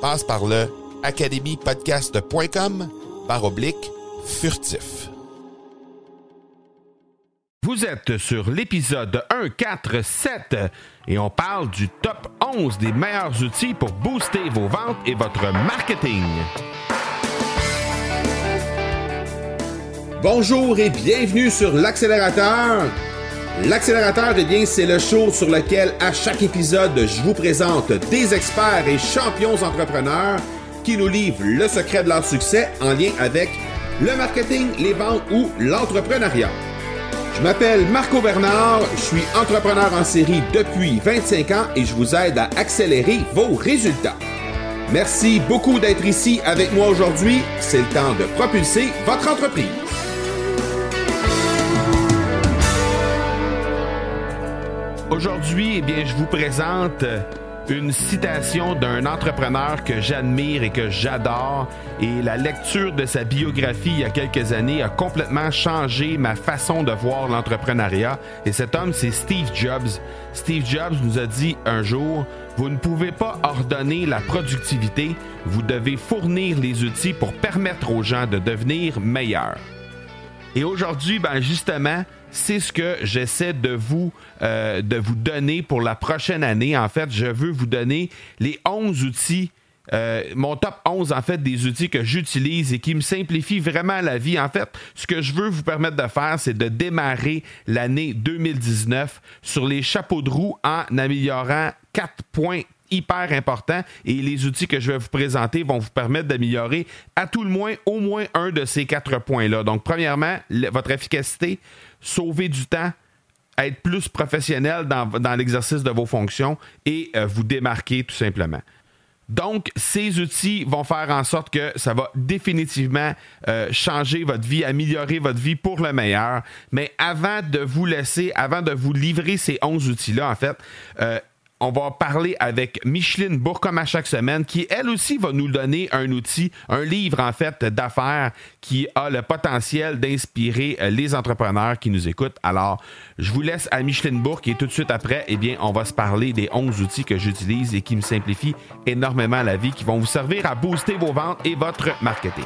Passe par le academypodcast.com par oblique furtif. Vous êtes sur l'épisode 147 et on parle du top 11 des meilleurs outils pour booster vos ventes et votre marketing. Bonjour et bienvenue sur l'accélérateur. L'accélérateur, eh bien, c'est le show sur lequel à chaque épisode, je vous présente des experts et champions entrepreneurs qui nous livrent le secret de leur succès en lien avec le marketing, les ventes ou l'entrepreneuriat. Je m'appelle Marco Bernard, je suis entrepreneur en série depuis 25 ans et je vous aide à accélérer vos résultats. Merci beaucoup d'être ici avec moi aujourd'hui. C'est le temps de propulser votre entreprise. Aujourd'hui, eh bien, je vous présente une citation d'un entrepreneur que j'admire et que j'adore. Et la lecture de sa biographie il y a quelques années a complètement changé ma façon de voir l'entrepreneuriat. Et cet homme, c'est Steve Jobs. Steve Jobs nous a dit un jour, vous ne pouvez pas ordonner la productivité, vous devez fournir les outils pour permettre aux gens de devenir meilleurs. Et aujourd'hui, ben justement, c'est ce que j'essaie de vous, euh, de vous donner pour la prochaine année. En fait, je veux vous donner les 11 outils. Euh, mon top 11, en fait, des outils que j'utilise et qui me simplifient vraiment la vie. En fait, ce que je veux vous permettre de faire, c'est de démarrer l'année 2019 sur les chapeaux de roue en améliorant quatre points hyper importants et les outils que je vais vous présenter vont vous permettre d'améliorer à tout le moins au moins un de ces quatre points-là. Donc, premièrement, votre efficacité, sauver du temps, être plus professionnel dans, l'exercice de vos fonctions et euh, vous démarquer tout simplement. Donc, ces outils vont faire en sorte que ça va définitivement euh, changer votre vie, améliorer votre vie pour le meilleur. Mais avant de vous laisser, avant de vous livrer ces 11 outils-là, en fait, euh, on va parler avec Micheline Bourg, à chaque semaine, qui elle aussi va nous donner un outil, un livre en fait d'affaires qui a le potentiel d'inspirer euh, les entrepreneurs qui nous écoutent. Alors, je vous laisse à Micheline Bourg et tout de suite après, eh bien, on va se parler des 11 outils que j'utilise et qui me simplifient énormément la vie, qui vont vous servir à booster vos ventes et votre marketing.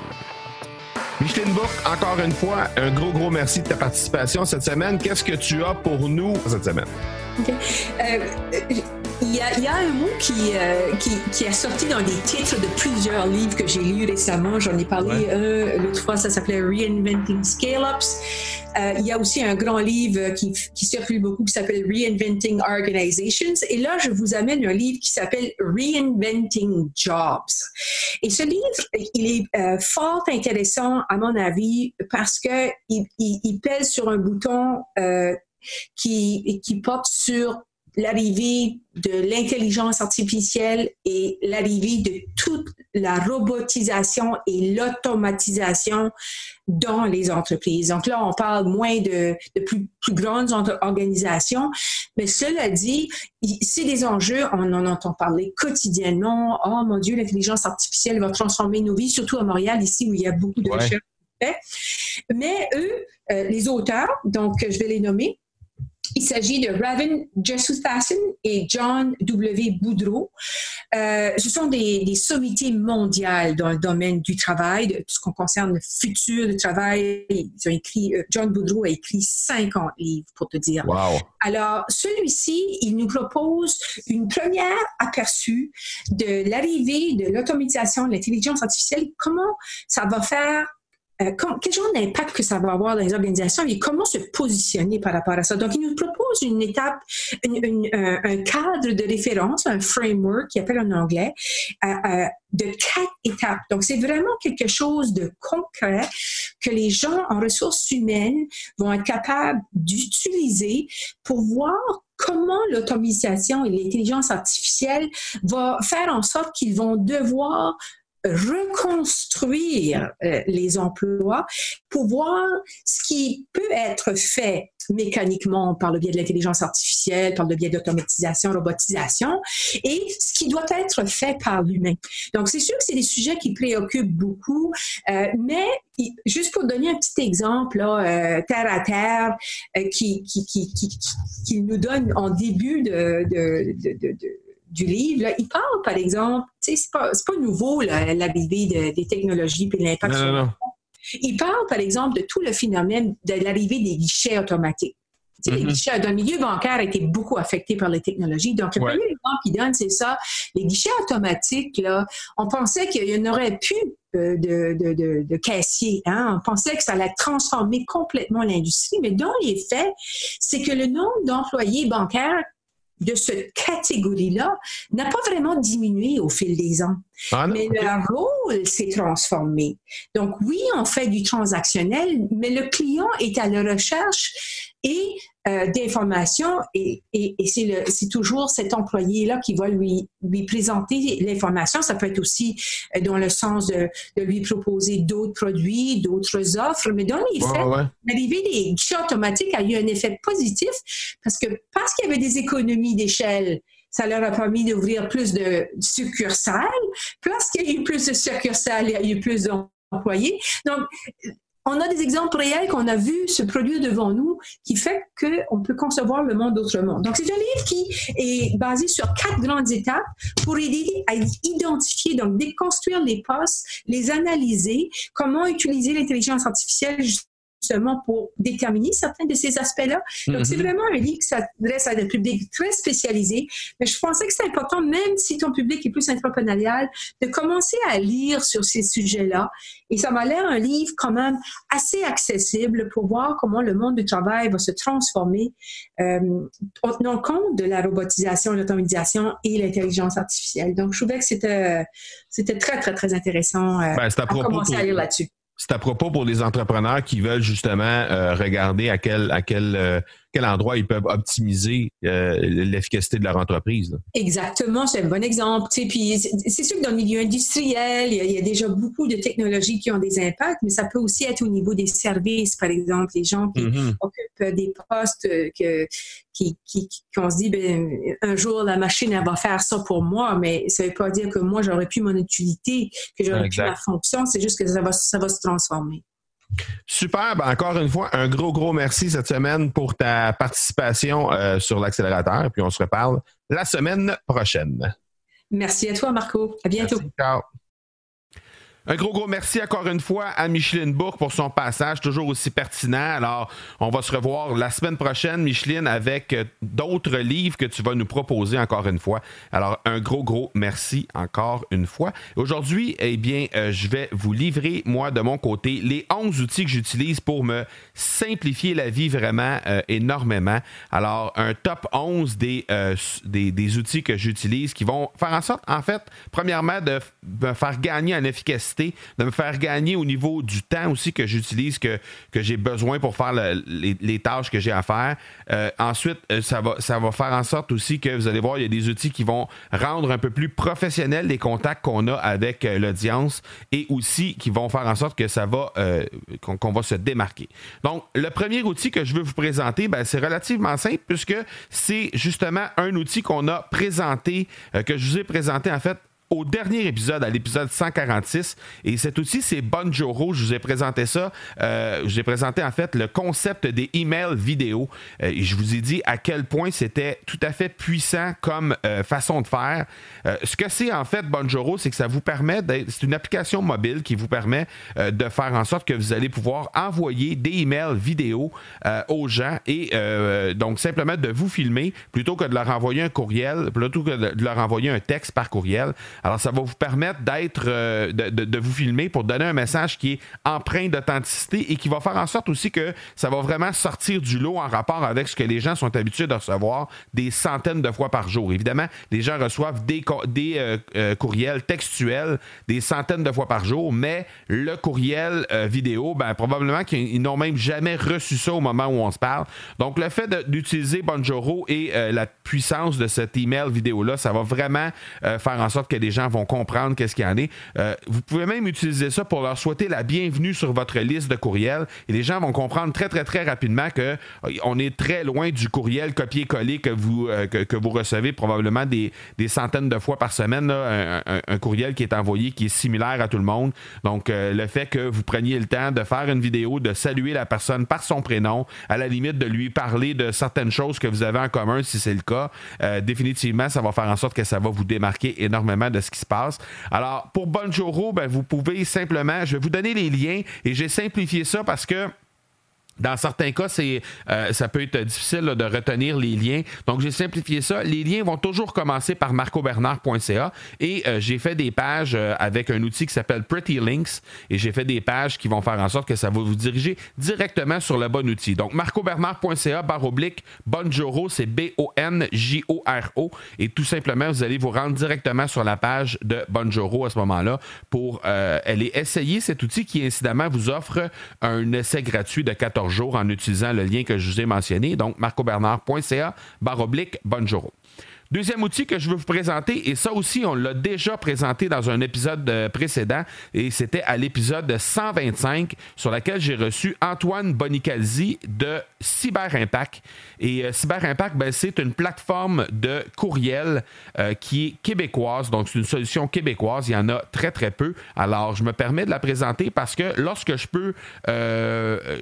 Micheline Bourg, encore une fois, un gros, gros merci de ta participation cette semaine. Qu'est-ce que tu as pour nous cette semaine? Euh, il y, a, un mot euh, qui, qui, est sorti dans les titres de plusieurs livres que j'ai lus récemment. J'en ai parlé un, l'autre fois, ça s'appelait Reinventing Scale-Ups. Euh, il y a aussi un grand livre qui, qui circule beaucoup qui s'appelle Reinventing Organizations. Et là, je vous amène un livre qui s'appelle Reinventing Jobs. Et ce livre, il est fort intéressant à mon avis parce que il, il, pèse sur un bouton qui, qui porte sur l'arrivée de l'intelligence artificielle et l'arrivée de toute la robotisation et l'automatisation dans les entreprises. Donc là, on parle moins de, de plus, plus, grandes organisations, mais cela dit, c'est des enjeux, on en entend parler quotidiennement. Oh mon Dieu, l'intelligence artificielle va transformer nos vies, surtout à Montréal, ici où il y a beaucoup de recherches. Mais eux, euh, les auteurs, donc je vais les nommer, il s'agit de Raven Jesuthasan et John W. Boudreau. Euh, ce sont des, des, sommités mondiales dans le domaine du travail, de tout ce qu'on concerne le futur du travail. Ils ont écrit, euh, John Boudreau a écrit 50 livres, pour te dire. Wow. Alors, celui-ci, il nous propose une première aperçu de l'arrivée de l'automatisation de l'intelligence artificielle, comment ça va faire euh, quel genre d'impact que ça va avoir dans les organisations et comment se positionner par rapport à ça? Donc, il nous propose une étape, un, cadre de référence, un framework qui appelle en anglais, euh, euh, de quatre étapes. Donc, c'est vraiment quelque chose de concret que les gens en ressources humaines vont être capables d'utiliser pour voir comment l'automatisation et l'intelligence artificielle va faire en sorte qu'ils vont devoir reconstruire euh, les emplois pour voir ce qui peut être fait mécaniquement par le biais de l'intelligence artificielle, par le biais d'automatisation, robotisation, et ce qui doit être fait par l'humain. Donc, c'est sûr que c'est des sujets qui préoccupent beaucoup, euh, mais juste pour donner un petit exemple, là, euh, terre à terre, qui, qui, qui, qui, nous donne en début de, de, de, de du livre, il parle, par exemple, c'est pas, pas nouveau l'arrivée des technologies et l'impact sur Il parle, par exemple, de tout le phénomène de l'arrivée des guichets automatiques. Les mm-hmm. guichets, dans le milieu bancaire a été beaucoup affecté par les technologies. Donc, le premier exemple qu'il donne, c'est ça. Les guichets automatiques, là, on pensait qu'il y en aurait plus euh, de, de, de, caissiers. Hein? On pensait que ça allait transformer complètement l'industrie, mais dans les faits, c'est que le nombre d'employés bancaires de cette catégorie-là n'a pas vraiment diminué au fil des ans. Ah mais leur rôle s'est transformé. Donc oui, on fait du transactionnel, mais le client est à la recherche et euh, d'informations et, et, et c'est toujours cet employé-là qui va lui, lui présenter l'information. Ça peut être aussi euh, dans le sens de, de lui proposer d'autres produits, d'autres offres, mais dans les faits, l'arrivée des guichets automatiques a eu un effet positif parce que parce qu'il y avait des économies d'échelle, ça leur a permis d'ouvrir plus de succursales. Parce qu'il y a eu plus de succursales, il y a eu plus d'employés. Donc, on a des exemples réels qu'on a vu se produire devant nous qui fait qu'on peut concevoir le monde autrement. Donc, c'est un livre qui est basé sur quatre grandes étapes pour aider à identifier, donc déconstruire les postes, les analyser, comment utiliser l'intelligence artificielle seulement pour déterminer certains de ces aspects-là. Donc, c'est mhm. vraiment un livre qui s'adresse à un public très spécialisé, mais je pensais que c'est important, même si ton public est plus entrepreneurial, de commencer à lire sur ces sujets-là. Et ça m'a l'air un livre quand même assez accessible pour voir comment le monde du travail va se transformer euh, en tenant compte de la robotisation, l'automatisation et l'intelligence artificielle. Donc, je trouvais que c'était, c'était très, très, très intéressant euh, ben, à commencer à lire là-dessus. C'est à propos pour les entrepreneurs qui veulent justement euh, regarder à quel, à quel euh, quel endroit ils peuvent optimiser euh, l'efficacité de leur entreprise. Exactement, c'est un bon exemple. Puis c'est sûr que dans le milieu industriel, il y, a, déjà beaucoup de technologies qui ont des impacts, mais ça peut aussi être au niveau des services, par exemple, les gens qui mm-hmm. occupent des postes que, qui, qui, qu'on se dit, ben, un jour, la machine, elle va faire ça pour moi, mais ça ne veut pas dire que moi, j'aurais plus mon utilité, que j'aurais plus ma fonction, c'est juste que ça va, ça va se transformer. Super. Ben, encore une fois, un gros, gros merci cette semaine pour ta participation euh, sur l'accélérateur. Puis on se reparle la semaine prochaine. Merci à toi, Marco. À bientôt. ciao. Un gros, gros merci encore une fois à Micheline Bourg pour son passage, toujours aussi pertinent. Alors, on va se revoir la semaine prochaine, Micheline, avec euh, d'autres livres que tu vas nous proposer encore une fois. Alors, un gros, gros merci encore une fois. Aujourd'hui, eh bien, euh, je vais vous livrer, moi, de mon côté, les 11 outils que j'utilise pour me simplifier la vie vraiment euh, énormément. Alors, un top 11 des, des, des outils que j'utilise qui vont faire en sorte, en fait, premièrement, de me faire gagner en efficacité de me faire gagner au niveau du temps aussi que j'utilise, que, que j'ai besoin pour faire les, tâches que j'ai à faire. Euh, ensuite, euh, ça va, ça va faire en sorte aussi que vous allez voir, il y a des outils qui vont rendre un peu plus professionnels les contacts qu'on a avec euh, l'audience et aussi qui vont faire en sorte que ça va, qu'on, va se démarquer. Donc, le premier outil que je veux vous présenter, ben, c'est relativement simple puisque c'est justement un outil qu'on a présenté, que je vous ai présenté en fait au dernier épisode, à l'épisode 146. Et cet outil, c'est Bonjoro. Je vous ai présenté ça. Euh, je vous ai présenté en fait le concept des emails vidéo. Euh, et je vous ai dit à quel point c'était tout à fait puissant comme euh, façon de faire. ce que c'est en fait Bonjoro, c'est que ça vous permet, c'est une application mobile qui vous permet de faire en sorte que vous allez pouvoir envoyer des emails vidéo aux gens et donc simplement de vous filmer plutôt que de leur envoyer un courriel, plutôt que de leur envoyer un texte par courriel. Alors, ça va vous permettre d'être, euh, de, vous filmer pour donner un message qui est empreint d'authenticité et qui va faire en sorte aussi que ça va vraiment sortir du lot en rapport avec ce que les gens sont habitués de recevoir des centaines de fois par jour. Évidemment, les gens reçoivent des, des euh, euh, courriels textuels des centaines de fois par jour, mais le courriel vidéo, ben, probablement qu'ils n'ont même jamais reçu ça au moment où on se parle. Donc, le fait d'utiliser Bonjoro et la puissance de cet email vidéo-là, ça va vraiment faire en sorte que les gens vont comprendre qu'est-ce qu'il y en est. Euh, vous pouvez même utiliser ça pour leur souhaiter la bienvenue sur votre liste de courriels et les gens vont comprendre très très très rapidement que euh, on est très loin du courriel copier-coller que vous que, vous recevez probablement des, centaines de fois par semaine un, courriel qui est envoyé qui est similaire à tout le monde. Donc le fait que vous preniez le temps de faire une vidéo, de saluer la personne par son prénom, à la limite de lui parler de certaines choses que vous avez en commun si c'est le cas, définitivement ça va faire en sorte que ça va vous démarquer énormément de ce qui se passe. Alors, pour Bonjoro, ben, vous pouvez simplement, je vais vous donner les liens et j'ai simplifié ça parce que dans certains cas, euh, ça peut être difficile de retenir les liens. Donc, j'ai simplifié ça. Les liens vont toujours commencer par marcobernard.ca et euh, j'ai fait des pages euh, avec un outil qui s'appelle Pretty Links et j'ai fait des pages qui vont faire en sorte que ça va vous diriger directement sur le bon outil. Donc, marcobernard.ca barre oblique Bonjoro, c'est B-O-N-J-O-R-O et tout simplement, vous allez vous rendre directement sur la page de Bonjoro à ce moment-là pour aller essayer cet outil qui, incidemment, vous offre un essai gratuit de 14 en utilisant le lien que je vous ai mentionné, donc marcobernard.ca baroblique bonjour. Deuxième outil que je veux vous présenter, et ça aussi, on l'a déjà présenté dans un épisode euh, précédent, et c'était à l'épisode 125, sur lequel j'ai reçu Antoine Bonicalzi de Cyber Impact. Et euh, Cyber Impact, ben, c'est une plateforme de courriel euh, qui est québécoise, donc c'est une solution québécoise. Il y en a très, très peu. Alors, je me permets de la présenter parce que lorsque je peux,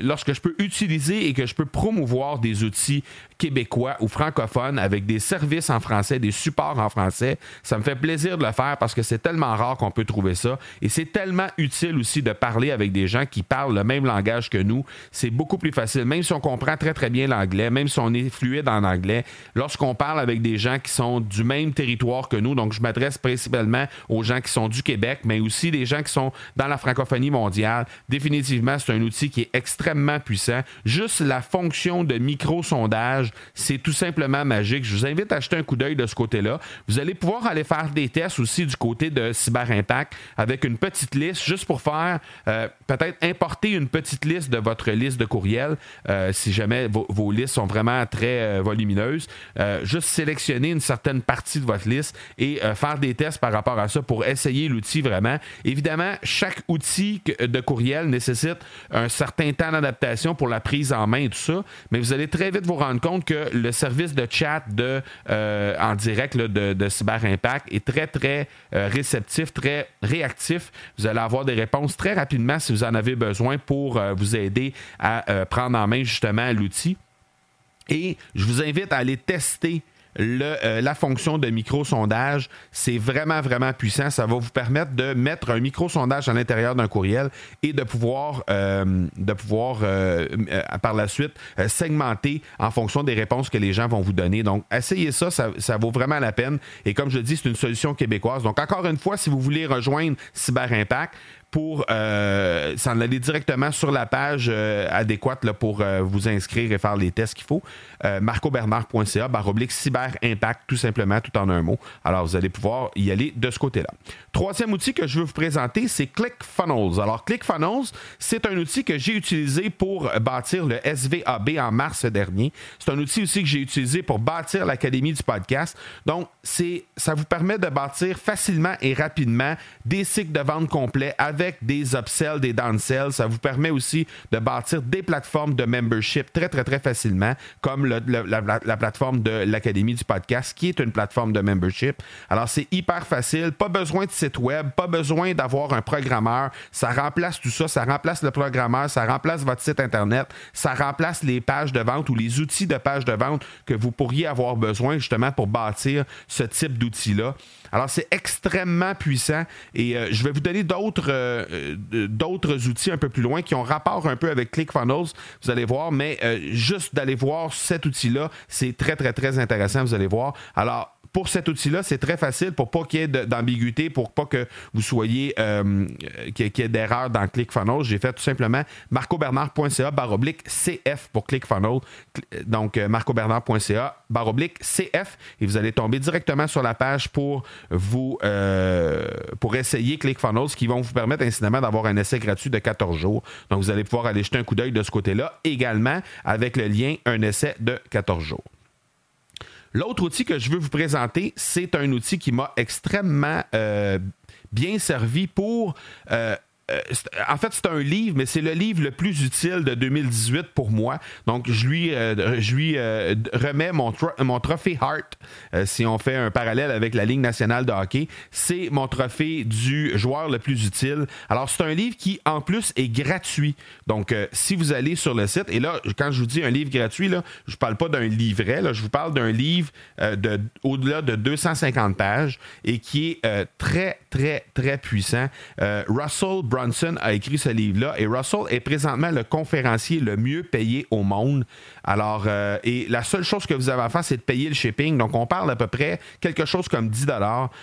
lorsque je peux utiliser et que je peux promouvoir des outils québécois ou francophones avec des services en français, des supports en français. Ça me fait plaisir de le faire parce que c'est tellement rare qu'on peut trouver ça. Et c'est tellement utile aussi de parler avec des gens qui parlent le même langage que nous. C'est beaucoup plus facile, même si on comprend très très bien l'anglais, même si on est fluide en anglais. Lorsqu'on parle avec des gens qui sont du même territoire que nous, donc je m'adresse principalement aux gens qui sont du Québec, mais aussi des gens qui sont dans la francophonie mondiale. Définitivement, c'est un outil qui est extrêmement puissant. Juste la fonction de micro-sondage c'est tout simplement magique. Je vous invite à acheter un coup d'œil de ce côté-là. Vous allez pouvoir aller faire des tests aussi du côté de Cyber Impact avec une petite liste juste pour faire euh, peut-être importer une petite liste de votre liste de courriels euh, si jamais vos, listes sont vraiment très euh, volumineuses. juste sélectionner une certaine partie de votre liste et faire des tests par rapport à ça pour essayer l'outil vraiment. Évidemment, chaque outil de courriel nécessite un certain temps d'adaptation pour la prise en main et tout ça, mais vous allez très vite vous rendre compte que le service de chat de, euh, en direct de, Cyber Impact est très, très euh, réceptif, très réactif. Vous allez avoir des réponses très rapidement si vous en avez besoin pour euh, vous aider à prendre en main justement l'outil. Et je vous invite à aller tester euh, la fonction de micro-sondage, c'est vraiment, vraiment puissant. Ça va vous permettre de mettre un micro-sondage à l'intérieur d'un courriel et de pouvoir, euh, de pouvoir euh, par la suite segmenter en fonction des réponses que les gens vont vous donner. Donc, essayez ça, ça, ça vaut vraiment la peine. Et comme je le dis, c'est une solution québécoise. Donc, encore une fois, si vous voulez rejoindre Cyber Impact, pour euh, s'en aller directement sur la page euh, adéquate là, pour euh, vous inscrire et faire les tests qu'il faut. marcobernard.ca, baroblique cyber impact, tout simplement, tout en un mot. Alors, vous allez pouvoir y aller de ce côté-là. Troisième outil que je veux vous présenter, c'est ClickFunnels. Alors, ClickFunnels, c'est un outil que j'ai utilisé pour bâtir le SVAB en mars dernier. C'est un outil aussi que j'ai utilisé pour bâtir l'Académie du podcast. Donc, ça vous permet de bâtir facilement et rapidement des cycles de vente complets avec avec des upsells, des downsells. Ça vous permet aussi de bâtir des plateformes de membership très, très, très facilement, comme la, la, plateforme de l'Académie du podcast, qui est une plateforme de membership. Alors, c'est hyper facile. Pas besoin de site web, pas besoin d'avoir un programmeur. Ça remplace tout ça. Ça remplace le programmeur, ça remplace votre site Internet, ça remplace les pages de vente ou les outils de page de vente que vous pourriez avoir besoin justement pour bâtir ce type d'outils-là. Alors, c'est extrêmement puissant et euh, je vais vous donner d'autres, euh, euh, d'autres outils un peu plus loin qui ont rapport un peu avec ClickFunnels, vous allez voir, mais juste d'aller voir cet outil-là, c'est très, très, très intéressant, vous allez voir. Alors, pour cet outil-là, c'est très facile pour pas qu'il y ait d'ambiguïté, pour pas que vous soyez euh, qu'il y ait d'erreur dans ClickFunnels. J'ai fait tout simplement marcobernard.ca baroblique CF pour ClickFunnels. Donc euh, marcobernard.ca baroblique CF et vous allez tomber directement sur la page pour vous euh, pour essayer ClickFunnels qui vont vous permettre incidemment d'avoir un essai gratuit de 14 jours. Donc vous allez pouvoir aller jeter un coup d'œil de ce côté-là également avec le lien un essai de 14 jours. L'autre outil que je veux vous présenter, c'est un outil qui m'a extrêmement euh, bien servi pour euh, en fait, c'est un livre, mais c'est le livre le plus utile de 2018 pour moi. Donc, je lui, euh, je lui euh, remets mon, mon trophée Hart, si on fait un parallèle avec la Ligue nationale de hockey. C'est mon trophée du joueur le plus utile. Alors, c'est un livre qui, en plus, est gratuit. Donc, si vous allez sur le site, et là, quand je vous dis un livre gratuit, là, je ne parle pas d'un livret, je vous parle d'un livre de, au-delà de 250 pages et qui est très, très, très puissant. Russell A écrit ce livre-là et Russell est présentement le conférencier le mieux payé au monde. Alors, euh, et la seule chose que vous avez à faire, c'est de payer le shipping. Donc, on parle à peu près quelque chose comme 10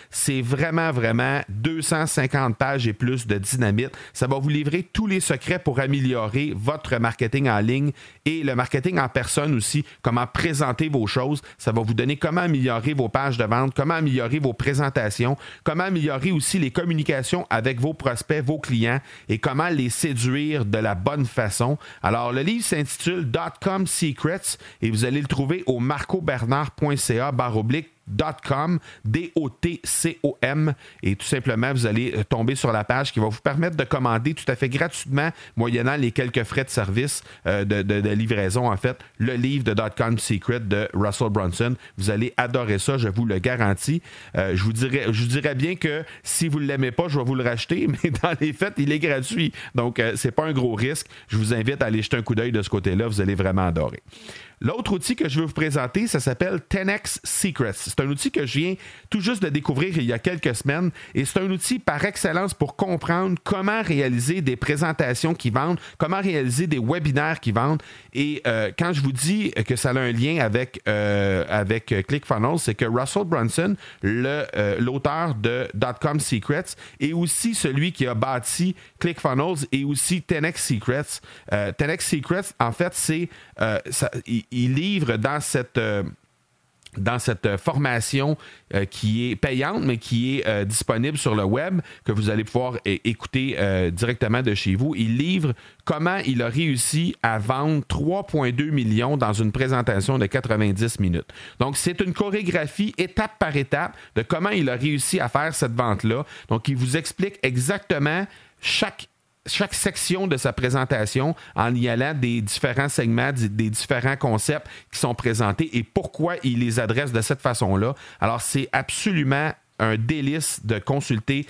C'est vraiment, vraiment 250 pages et plus de dynamite. Ça va vous livrer tous les secrets pour améliorer votre marketing en ligne et le marketing en personne aussi, comment présenter vos choses. Ça va vous donner comment améliorer vos pages de vente, comment améliorer vos présentations, comment améliorer aussi les communications avec vos prospects, vos clients et comment les séduire de la bonne façon. Alors, le livre s'intitule Dotcom Secrets et vous allez le trouver au marcobernard.ca barre oblique .com, D-O-T-C-O-M, et tout simplement, vous allez euh, tomber sur la page qui va vous permettre de commander tout à fait gratuitement, moyennant les quelques frais de service euh, de, livraison, en fait, le livre de .com Secret de Russell Brunson. Vous allez adorer ça, je vous le garantis. Euh, je, vous dirais, bien que si vous ne l'aimez pas, je vais vous le racheter, mais dans les faits, il est gratuit. Donc, c'est pas un gros risque. Je vous invite à aller jeter un coup d'œil de ce côté-là. Vous allez vraiment adorer. L'autre outil que je veux vous présenter, ça s'appelle 10x Secrets. C'est un outil que je viens tout juste de découvrir il y a quelques semaines et c'est un outil par excellence pour comprendre comment réaliser des présentations qui vendent, comment réaliser des webinaires qui vendent. Et euh, quand je vous dis que ça a un lien avec, euh, avec ClickFunnels, c'est que Russell Brunson, euh, l'auteur de .com Secrets, est aussi celui qui a bâti ClickFunnels et aussi 10x Secrets. 10x Secrets, en fait, c'est livre dans cette euh, dans cette formation euh, qui est payante, mais qui est euh, disponible sur le web, que vous allez pouvoir écouter directement de chez vous. Il livre comment il a réussi à vendre 3,2 millions dans une présentation de 90 minutes. Donc, c'est une chorégraphie étape par étape de comment il a réussi à faire cette vente-là. Donc, il vous explique exactement chaque chaque section de sa présentation en y allant des différents segments, des, différents concepts qui sont présentés et pourquoi il les adresse de cette façon-là. Alors, c'est absolument un délice de consulter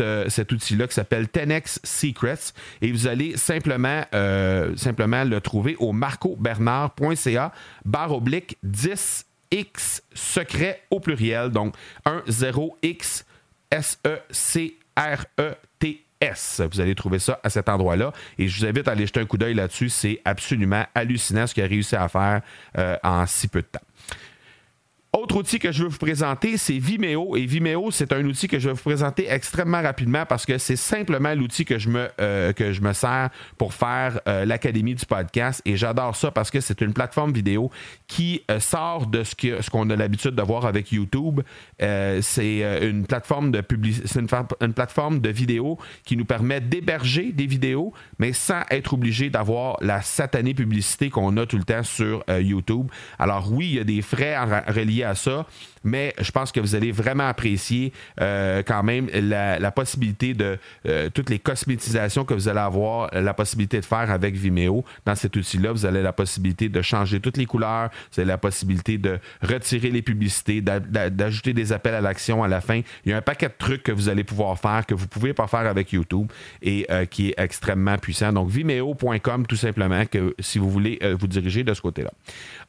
euh, cet outil-là qui s'appelle 10x Secrets et vous allez simplement, euh, simplement le trouver au marcobernard.ca barre oblique 10x secret au pluriel, donc 10x S-E-C-R-E-T Vous allez trouver ça à cet endroit-là. Et je vous invite à aller jeter un coup d'œil là-dessus. C'est absolument hallucinant ce qu'il a réussi à faire euh, en si peu de temps. Autre outil que je veux vous présenter, c'est Vimeo. Et Vimeo, c'est un outil que je vais vous présenter extrêmement rapidement parce que c'est simplement l'outil que, je me, euh, que je me sers pour faire euh, l'Académie du podcast. Et j'adore ça parce que c'est une plateforme vidéo qui euh, sort de ce, ce qu'on a l'habitude de voir avec YouTube. c'est une plateforme de une, une, plateforme de vidéo qui nous permet d'héberger des vidéos, mais sans être obligé d'avoir la satanée publicité qu'on a tout le temps sur YouTube. Alors oui, il y a des frais reliés à ça, mais je pense que vous allez vraiment apprécier euh, quand même la, possibilité de euh, toutes les cosmétisations que vous allez avoir la possibilité de faire avec Vimeo. Dans cet outil-là, vous avez la possibilité de changer toutes les couleurs, vous avez la possibilité de retirer les publicités, d'ajouter des appels à l'action à la fin. Il y a un paquet de trucs que vous allez pouvoir faire que vous ne pouvez pas faire avec YouTube et euh, qui est extrêmement puissant. Donc, vimeo.com, tout simplement, que si vous voulez vous diriger de ce côté-là.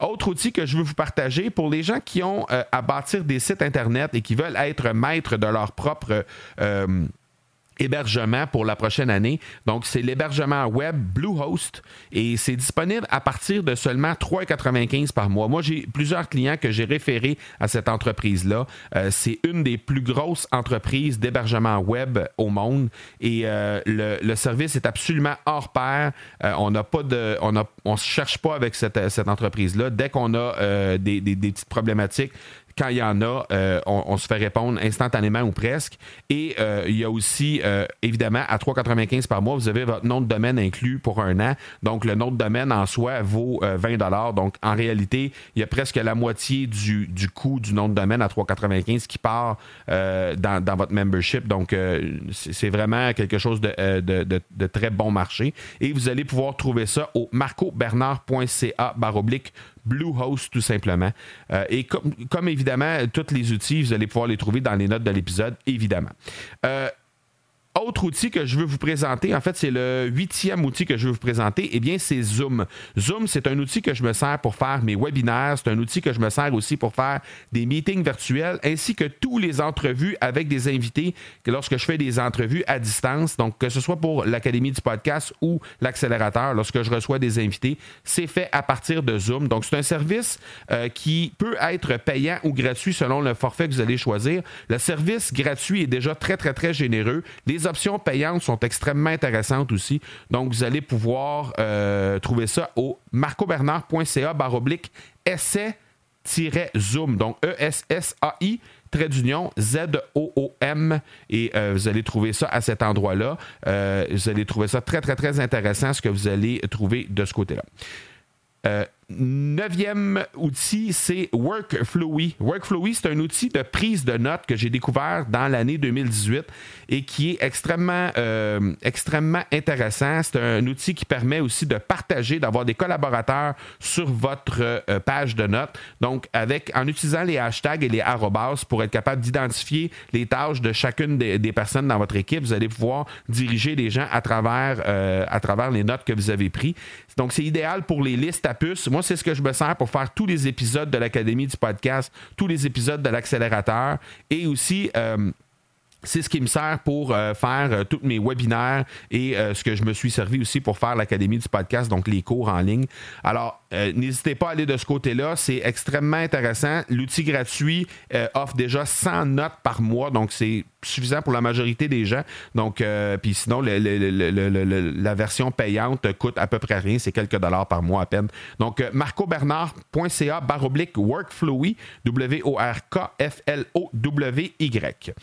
Autre outil que je veux vous partager pour les gens qui ont à bâtir des sites Internet et qui veulent être maîtres de leur propre euh, hébergement pour la prochaine année. Donc, c'est l'hébergement web Bluehost et c'est disponible à partir de seulement 3,95 par mois. Moi, j'ai plusieurs clients que j'ai référés à cette entreprise-là. Euh, c'est une des plus grosses entreprises d'hébergement web au monde et euh, le, service est absolument hors pair. on n'a pas de, on a, on cherche pas avec cette, cette entreprise-là. Dès qu'on a des, des, des, petites problématiques, quand il y en a, euh, on, se fait répondre instantanément ou presque. Et euh, il y a aussi, euh, évidemment, à 3,95 par mois, vous avez votre nom de domaine inclus pour un an. Donc, le nom de domaine en soi vaut 20 Donc, en réalité, il y a presque la moitié du, coût du nom de domaine à 3,95 qui part dans, votre membership. Donc, c'est vraiment quelque chose de, de, très bon marché. Et vous allez pouvoir trouver ça au marcobernard.ca baroblique Bluehost tout simplement. Euh, et comme, évidemment, tous les outils, vous allez pouvoir les trouver dans les notes de l'épisode, évidemment. Euh, autre outil que je veux vous présenter, en fait, c'est le huitième outil que je veux vous présenter, eh bien, c'est Zoom. Zoom, c'est un outil que je me sers pour faire mes webinaires, c'est un outil que je me sers aussi pour faire des meetings virtuels, ainsi que tous les entrevues avec des invités, que lorsque je fais des entrevues à distance, donc que ce soit pour l'Académie du podcast ou l'accélérateur, lorsque je reçois des invités, c'est fait à partir de Zoom. Donc, c'est un service euh, qui peut être payant ou gratuit selon le forfait que vous allez choisir. Le service gratuit est déjà très, très, très généreux. Options payantes sont extrêmement intéressantes aussi. Donc, vous allez pouvoir euh, trouver ça au marcobernard.ca baroblique essai-zoom. Donc, E-S-S-A-I trait d'union Z-O-O-M et euh, vous allez trouver ça à cet endroit-là. Euh, vous allez trouver ça très, très, très intéressant ce que vous allez trouver de ce côté-là. Neuvième outil, c'est Workflowy. Workflowy, c'est un outil de prise de notes que j'ai découvert dans l'année 2018 et qui est extrêmement, euh, extrêmement intéressant. C'est un outil qui permet aussi de partager, d'avoir des collaborateurs sur votre euh, page de notes. Donc, en utilisant les hashtags et les arrobas pour être capable d'identifier les tâches de chacune des, personnes dans votre équipe, vous allez pouvoir diriger les gens à travers, euh, à travers les notes que vous avez prises. Donc, c'est idéal pour les listes à puces. C'est ce que je me sers pour faire tous les épisodes de l'Académie du podcast, tous les épisodes de l'accélérateur et aussi. Euh, c'est ce qui me sert pour euh, faire euh, tous mes webinaires et ce que je me suis servi aussi pour faire l'Académie du podcast, donc les cours en ligne. Alors, n'hésitez pas à aller de ce côté-là. C'est extrêmement intéressant. L'outil gratuit offre déjà 100 notes par mois, donc c'est suffisant pour la majorité des gens. Donc, euh, puis sinon, la version payante coûte à peu près rien, c'est quelques dollars par mois à peine. Donc, euh, marcobernard.ca baroblique workflowy, W-O-R-K-F-L-O-W-Y.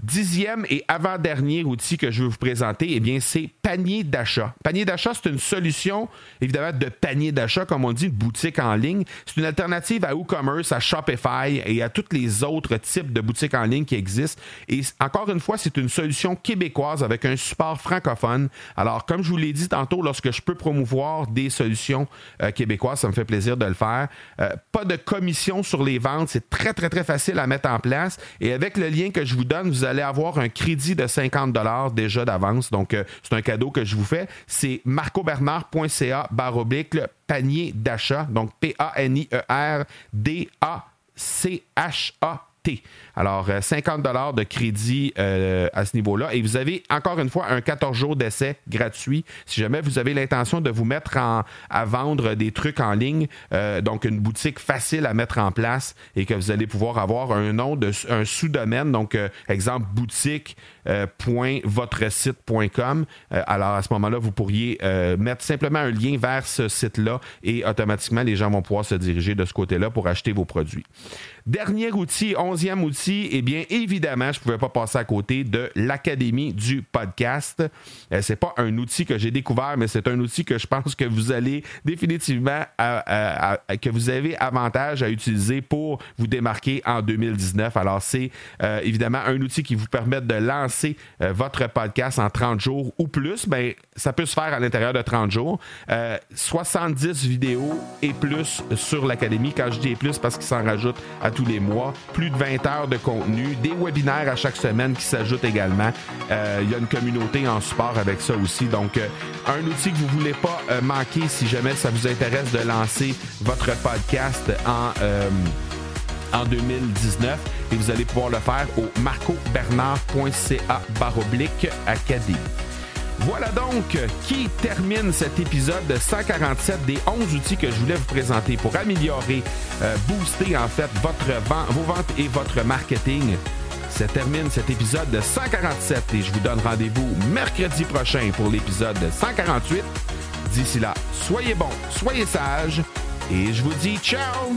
Dixième et avant-dernier outil que je veux vous présenter, eh bien, c'est panier d'achat. Panier d'achat, c'est une solution, évidemment, de panier d'achat, comme on dit, boutique en ligne. C'est une alternative à WooCommerce, à Shopify et à tous les autres types de boutiques en ligne qui existent. Et encore une fois, c'est une solution québécoise avec un support francophone. Alors, comme je vous l'ai dit tantôt, lorsque je peux promouvoir des solutions euh, québécoises, ça me fait plaisir de le faire. Euh, pas de commission sur les ventes, c'est très, très, très facile à mettre en place. Et avec le lien que je vous donne, vous allez avoir un crédit de 50 dollars déjà d'avance. Donc, euh, c'est un cadeau que je vous fais. C'est marcobernard.ca baroblique panier d'achat. Donc, P-A-N-I-E-R-D-A-C-H-A. Alors, 50 euh, dollars de crédit euh, à ce niveau-là. Et vous avez encore une fois un 14 jours d'essai gratuit si jamais vous avez l'intention de vous mettre à vendre des trucs en ligne. Euh, donc, une boutique facile à mettre en place et que vous allez pouvoir avoir un nom, de, un sous-domaine. Donc, exemple, boutique. .votresite.com. alors à ce moment-là, vous pourriez mettre simplement un lien vers ce site-là et automatiquement les gens vont pouvoir se diriger de ce côté-là pour acheter vos produits. Dernier outil, onzième outil, eh bien, évidemment, je ne pouvais pas passer à côté de l'Académie du podcast. Euh, c'est pas un outil que j'ai découvert, mais c'est un outil que je pense que vous allez définitivement, que vous avez avantage à utiliser pour vous démarquer en 2019. Alors, c'est euh, évidemment un outil qui vous permet de lancer euh, votre podcast en 30 jours ou plus. Ben, ça peut se faire à l'intérieur de 30 jours. 70 vidéos et plus sur l'Académie. Quand je dis plus, parce qu'il s'en rajoute à tous les mois. Plus de 20 heures de contenu, des webinaires à chaque semaine qui s'ajoutent également. Euh, il y a une communauté en support avec ça aussi. Donc, euh, un outil que vous ne voulez pas euh, manquer si jamais ça vous intéresse de lancer votre podcast en en 2019 et vous allez pouvoir le faire au marcobernard.ca baroblique académie. Voilà donc qui termine cet épisode 147 des 11 outils que je voulais vous présenter pour améliorer, euh, booster en fait votre vos ventes et votre marketing. Ça termine cet épisode 147 et je vous donne rendez-vous mercredi prochain pour l'épisode 148. D'ici là, soyez bons, soyez sages et je vous dis ciao